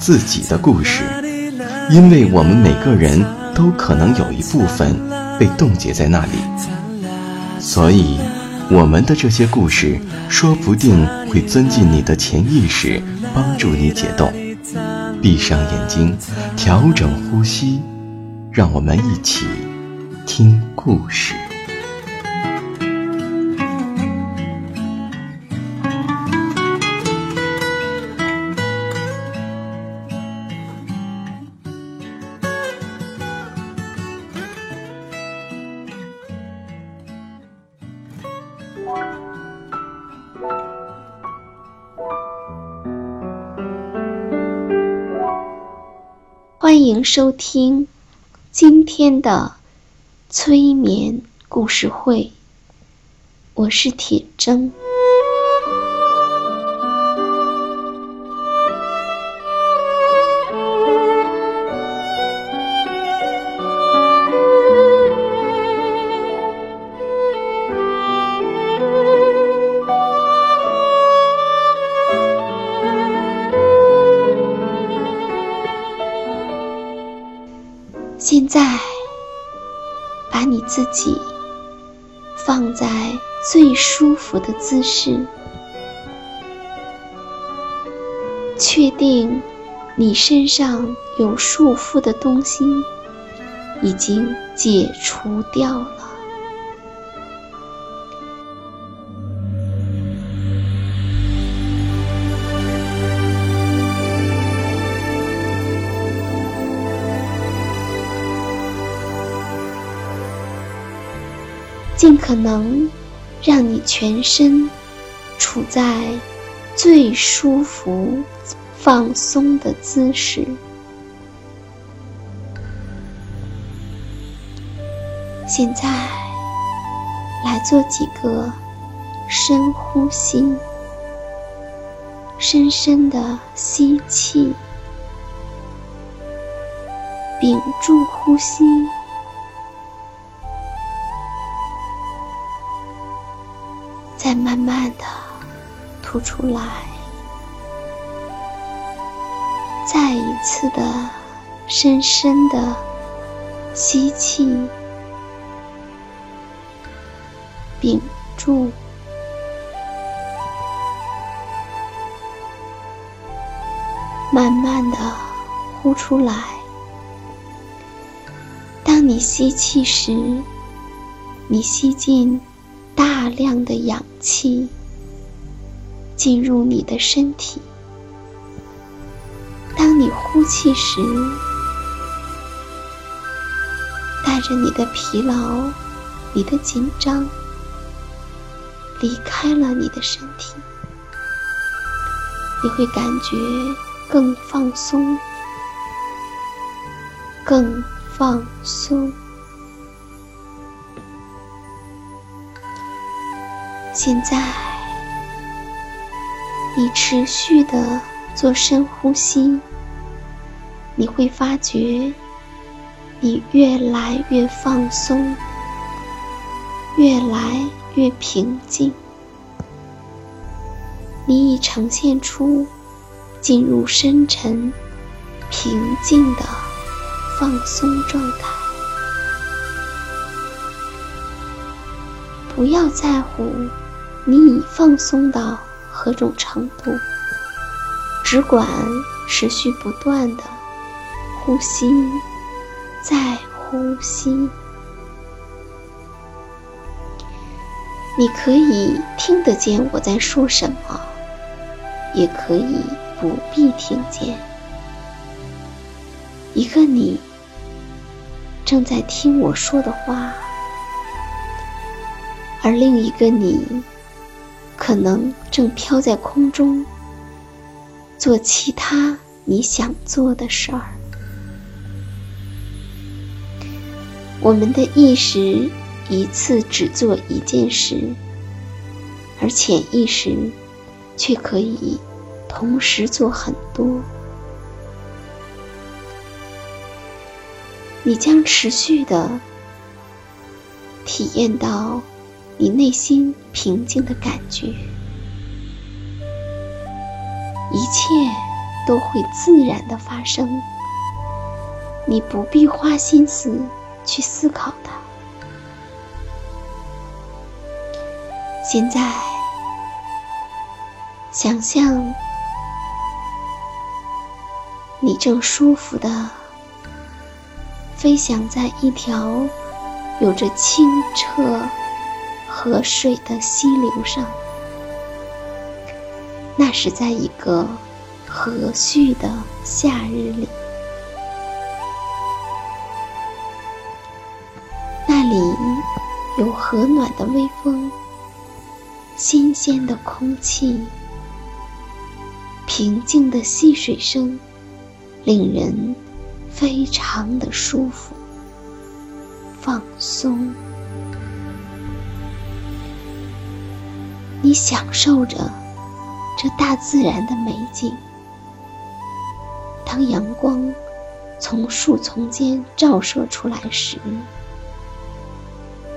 自己的故事，因为我们每个人都可能有一部分被冻结在那里，所以我们的这些故事说不定会钻进你的潜意识，帮助你解冻。闭上眼睛，调整呼吸，让我们一起听故事。欢迎收听今天的催眠故事会，我是铁铮。现在，把你自己放在最舒服的姿势，确定你身上有束缚的东西已经解除掉了。尽可能让你全身处在最舒服、放松的姿势。现在来做几个深呼吸，深深的吸气，屏住呼吸。再慢慢的吐出来，再一次的深深的吸气，屏住，慢慢的呼出来。当你吸气时，你吸进。量的氧气进入你的身体。当你呼气时，带着你的疲劳、你的紧张，离开了你的身体。你会感觉更放松，更放松。现在，你持续的做深呼吸，你会发觉你越来越放松，越来越平静。你已呈现出进入深沉、平静的放松状态。不要在乎。你已放松到何种程度，只管持续不断的呼吸，再呼吸。你可以听得见我在说什么，也可以不必听见。一个你正在听我说的话，而另一个你可能正飘在空中，做其他你想做的事儿。我们的意识。一次只做一件事，而潜意识却可以同时做很多。你将持续的体验到你内心平静的感觉，一切都会自然的发生，你不必花心思去思考它。现在，想象你正舒服的飞翔在一条有着清澈河水的溪流上，那是在一个和煦的夏日里，那里有和暖的微风。新鲜的空气，平静的溪水声，令人非常的舒服、放松。你享受着这大自然的美景。当阳光从树丛间照射出来时，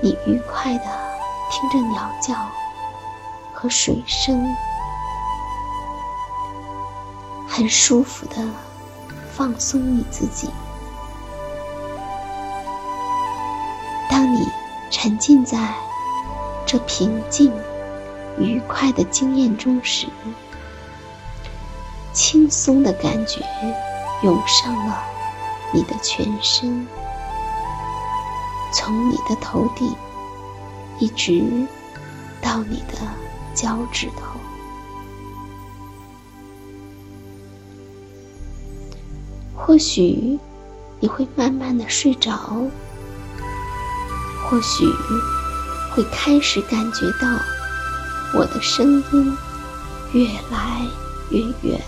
你愉快的听着鸟叫。和水声，很舒服的放松你自己。当你沉浸在这平静、愉快的经验中时，轻松的感觉涌上了你的全身，从你的头顶一直到你的。脚趾头，或许你会慢慢的睡着，或许会开始感觉到我的声音越来越远，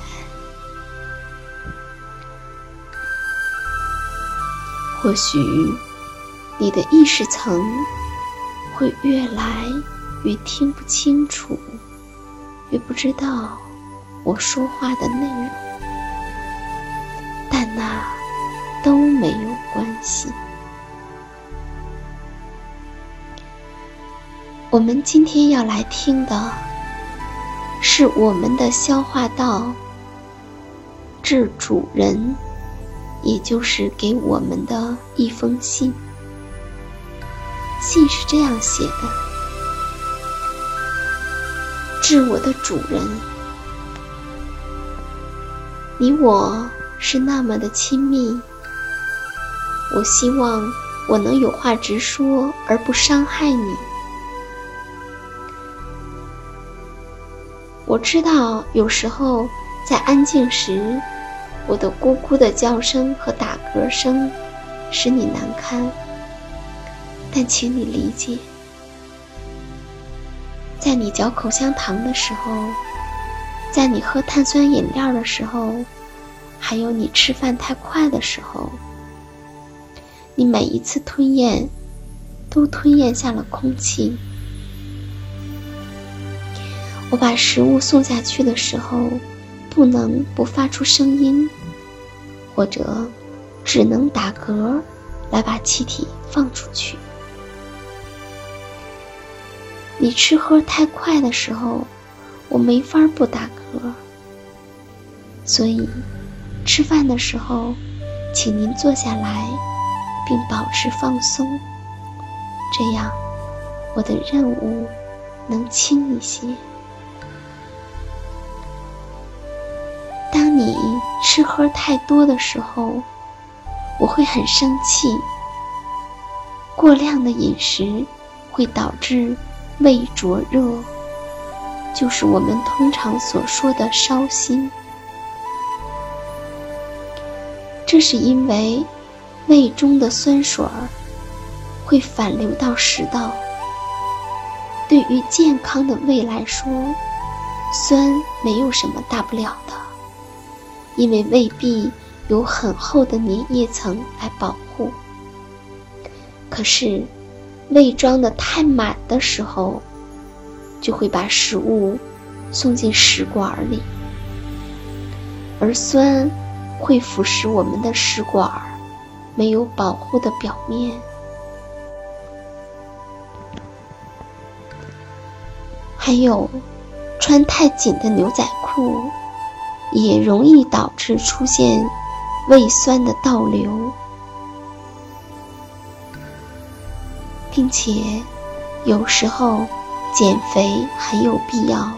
或许你的意识层会越来。越听不清楚，越不知道我说话的内容，但那都没有关系。我们今天要来听的，是我们的消化道致主人，也就是给我们的一封信。信是这样写的。致我的主人，你我是那么的亲密。我希望我能有话直说，而不伤害你。我知道有时候在安静时，我的咕咕的叫声和打嗝声使你难堪，但请你理解。在你嚼口香糖的时候，在你喝碳酸饮料的时候，还有你吃饭太快的时候，你每一次吞咽，都吞咽下了空气。我把食物送下去的时候，不能不发出声音，或者只能打嗝来把气体放出去。你吃喝太快的时候，我没法不打嗝。所以，吃饭的时候，请您坐下来，并保持放松，这样我的任务能轻一些。你吃喝太多的时候，我会很生气。过量的饮食会导致胃灼热，就是我们通常所说的烧心。这是因为胃中的酸水儿会反流到食道。对于健康的胃来说，酸没有什么大不了的，因为胃壁有很厚的粘液层来保护。可是，胃装的太满的时候，就会把食物送进食管里，而酸会腐蚀我们的食管，没有保护的表面。还有，穿太紧的牛仔裤，也容易导致出现胃酸的倒流，并且有时候减肥很有必要，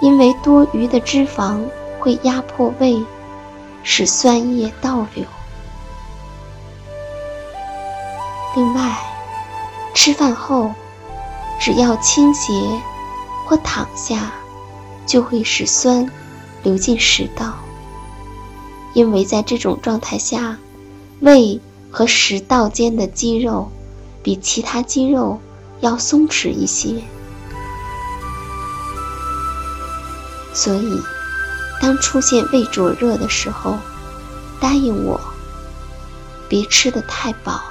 因为多余的脂肪会压迫胃，使酸液倒流。另外，吃饭后只要倾斜。或躺下，就会使酸流进食道。因为在这种状态下，胃和食道间的肌肉比其他肌肉要松弛一些，所以当出现胃灼热的时候，答应我，别吃得太饱。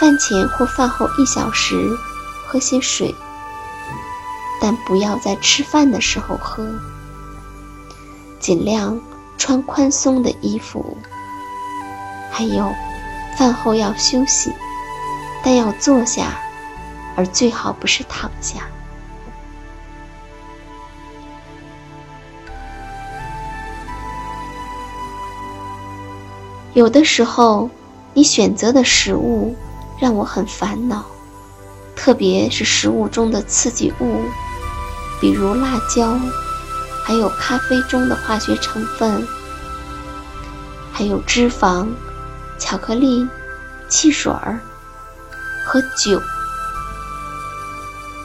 饭前或饭后一小时喝些水。但不要在吃饭的时候喝。尽量穿宽松的衣服。还有，饭后要休息，但要坐下，而最好不是躺下。有的时候，你选择的食物让我很烦恼，特别是食物中的刺激物。比如辣椒，还有咖啡中的化学成分，还有脂肪、巧克力、汽水儿和酒，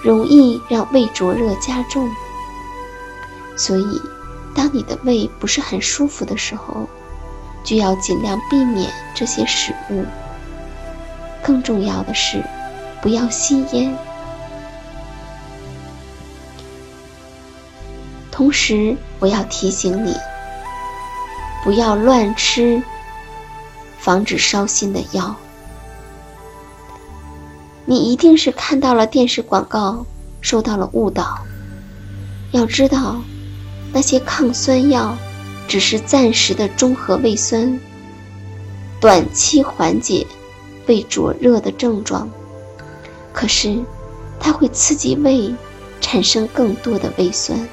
容易让胃灼热加重。所以，当你的胃不是很舒服的时候，就要尽量避免这些食物。更重要的是，不要吸烟。同时，我要提醒你，不要乱吃防止烧心的药。你一定是看到了电视广告，受到了误导。要知道，那些抗酸药只是暂时的中和胃酸，短期缓解胃灼热的症状。可是，它会刺激胃产生更多的胃酸。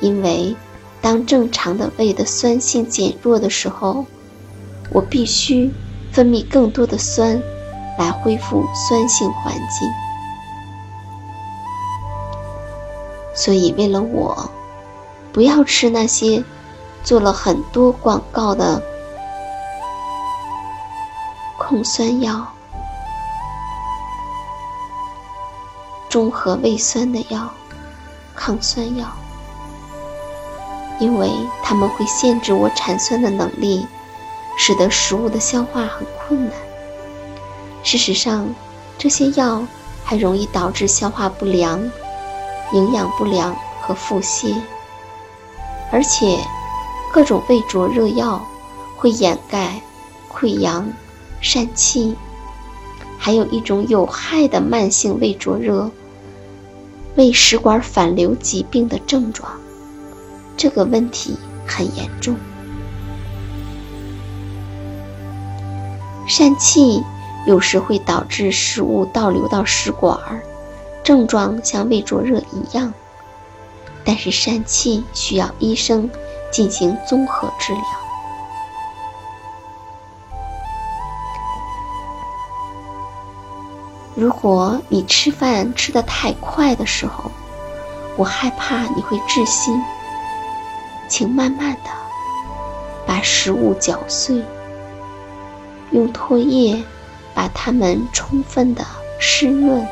因为，当正常的胃的酸性减弱的时候，我必须分泌更多的酸来恢复酸性环境。所以，为了我，不要吃那些做了很多广告的控酸药、中和胃酸的药、抗酸药。因为它们会限制我产酸的能力，使得食物的消化很困难。事实上，这些药还容易导致消化不良、营养不良和腹泻。而且，各种胃灼热药会掩盖溃疡、疝气，还有一种有害的慢性胃灼热、胃食管反流疾病的症状。这个问题很严重，疝气有时会导致食物倒流到食管，症状像胃灼热一样。但是疝气需要医生进行综合治疗。如果你吃饭吃得太快的时候，我害怕你会窒息。请慢慢的把食物搅碎，用唾液把它们充分的湿润。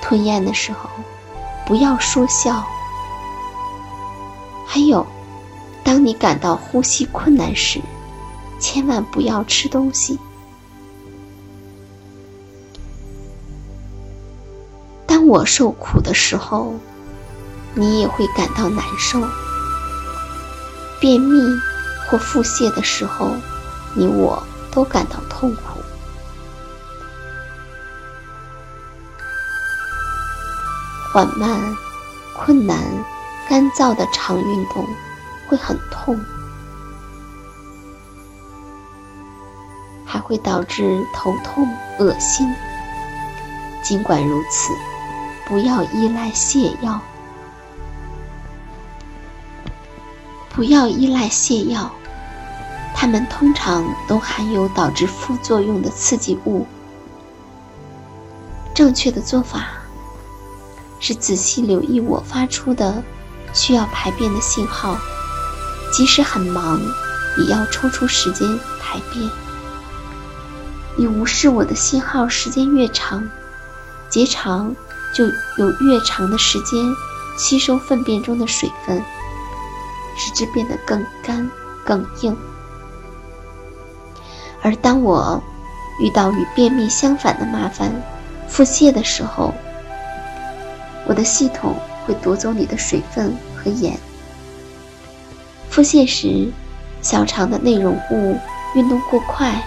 吞咽的时候，不要说笑。还有，当你感到呼吸困难时，千万不要吃东西。当我受苦的时候，你也会感到难受。便秘或腹泻的时候，你我都感到痛苦。缓慢、困难、干燥的肠运动会很痛，还会导致头痛、恶心。尽管如此，不要依赖泻药，不要依赖泻药，它们通常都含有导致副作用的刺激物。正确的做法。是仔细留意我发出的需要排便的信号，即使很忙，也要抽出时间排便。你无视我的信号时间越长，结肠就有越长的时间吸收粪便中的水分，使之变得更干、更硬。而当我遇到与便秘相反的麻烦——腹泻的时候，我的系统会夺走你的水分和盐。腹泻时，小肠的内容物运动过快，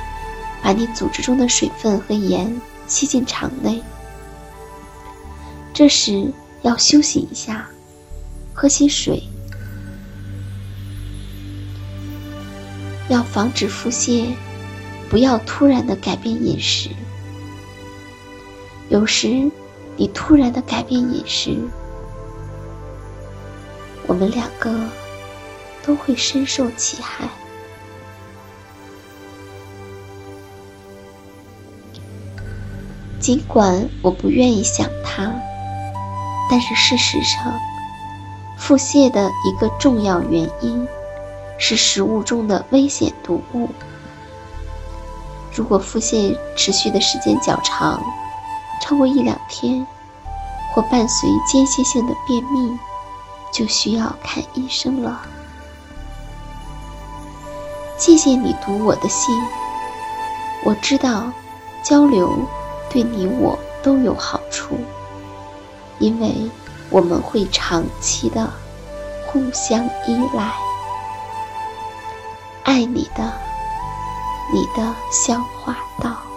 把你组织中的水分和盐吸进肠内。这时要休息一下，喝些水。要防止腹泻，不要突然的改变饮食。有时。你突然的改变饮食，我们两个都会深受其害。尽管我不愿意想他，但是事实上，腹泻的一个重要原因是食物中的危险毒物。如果腹泻持续的时间较长，超过一两天，或伴随间歇性的便秘，就需要看医生了。谢谢你读我的信，我知道交流对你我都有好处，因为我们会长期的互相依赖。爱你的，你的消化道。